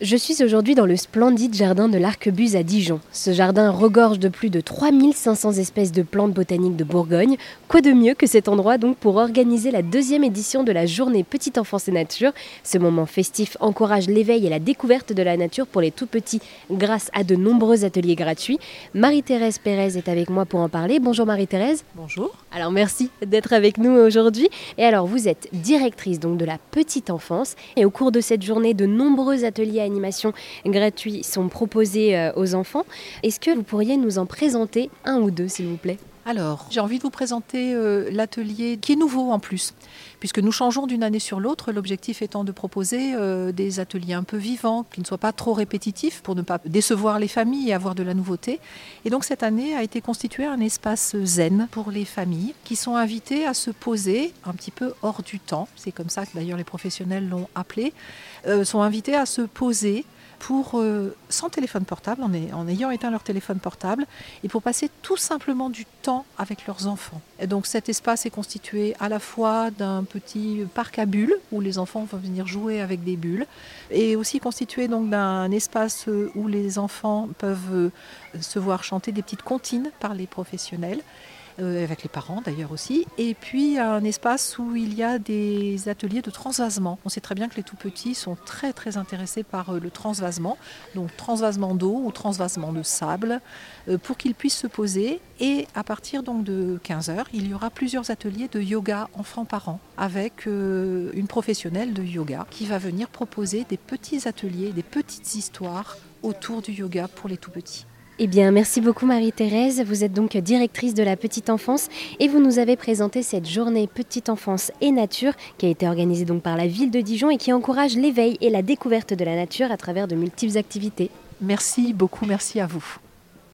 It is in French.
Je suis aujourd'hui dans le splendide jardin de l'Arquebuse à Dijon. Ce jardin regorge de plus de 3500 espèces de plantes botaniques de Bourgogne. Quoi de mieux que cet endroit donc pour organiser la deuxième édition de la journée Petite Enfance et Nature Ce moment festif encourage l'éveil et la découverte de la nature pour les tout petits grâce à de nombreux ateliers gratuits. Marie-Thérèse Pérez est avec moi pour en parler. Bonjour Marie-Thérèse. Bonjour. Alors merci d'être avec nous aujourd'hui. Et alors vous êtes directrice donc de la petite enfance et au cours de cette journée de nombreux ateliers animations gratuits sont proposés euh, aux enfants. Est-ce que vous pourriez nous en présenter un ou deux, s'il vous plaît? Alors, j'ai envie de vous présenter euh, l'atelier qui est nouveau en plus, puisque nous changeons d'une année sur l'autre, l'objectif étant de proposer euh, des ateliers un peu vivants, qui ne soient pas trop répétitifs pour ne pas décevoir les familles et avoir de la nouveauté. Et donc cette année a été constitué un espace zen pour les familles qui sont invitées à se poser un petit peu hors du temps, c'est comme ça que d'ailleurs les professionnels l'ont appelé, sont invitées à se poser pour, euh, sans téléphone portable, en, ayant éteint leur téléphone portable, et pour passer tout simplement du temps avec leurs enfants. Et donc cet espace est constitué à la fois d'un petit parc à bulles, où les enfants vont venir jouer avec des bulles, et aussi constitué d'un espace où les enfants peuvent euh, se voir chanter des petites comptines par les professionnels. Euh, avec les parents d'ailleurs aussi, et puis un espace où il y a des ateliers de transvasement. On sait très bien que les tout petits sont très très intéressés par euh, le transvasement, donc transvasement d'eau ou transvasement de sable, euh, pour qu'ils puissent se poser. Et à partir donc de 15h, il y aura plusieurs ateliers de yoga enfants-parents avec une professionnelle de yoga qui va venir proposer des petits ateliers, des petites histoires autour du yoga pour les tout petits. Eh bien, merci beaucoup Marie-Thérèse. Vous êtes donc directrice de la petite enfance et vous nous avez présenté cette journée petite enfance et nature qui a été organisée donc par la ville de Dijon et qui encourage l'éveil et la découverte de la nature à travers de multiples activités. Merci beaucoup, merci à vous.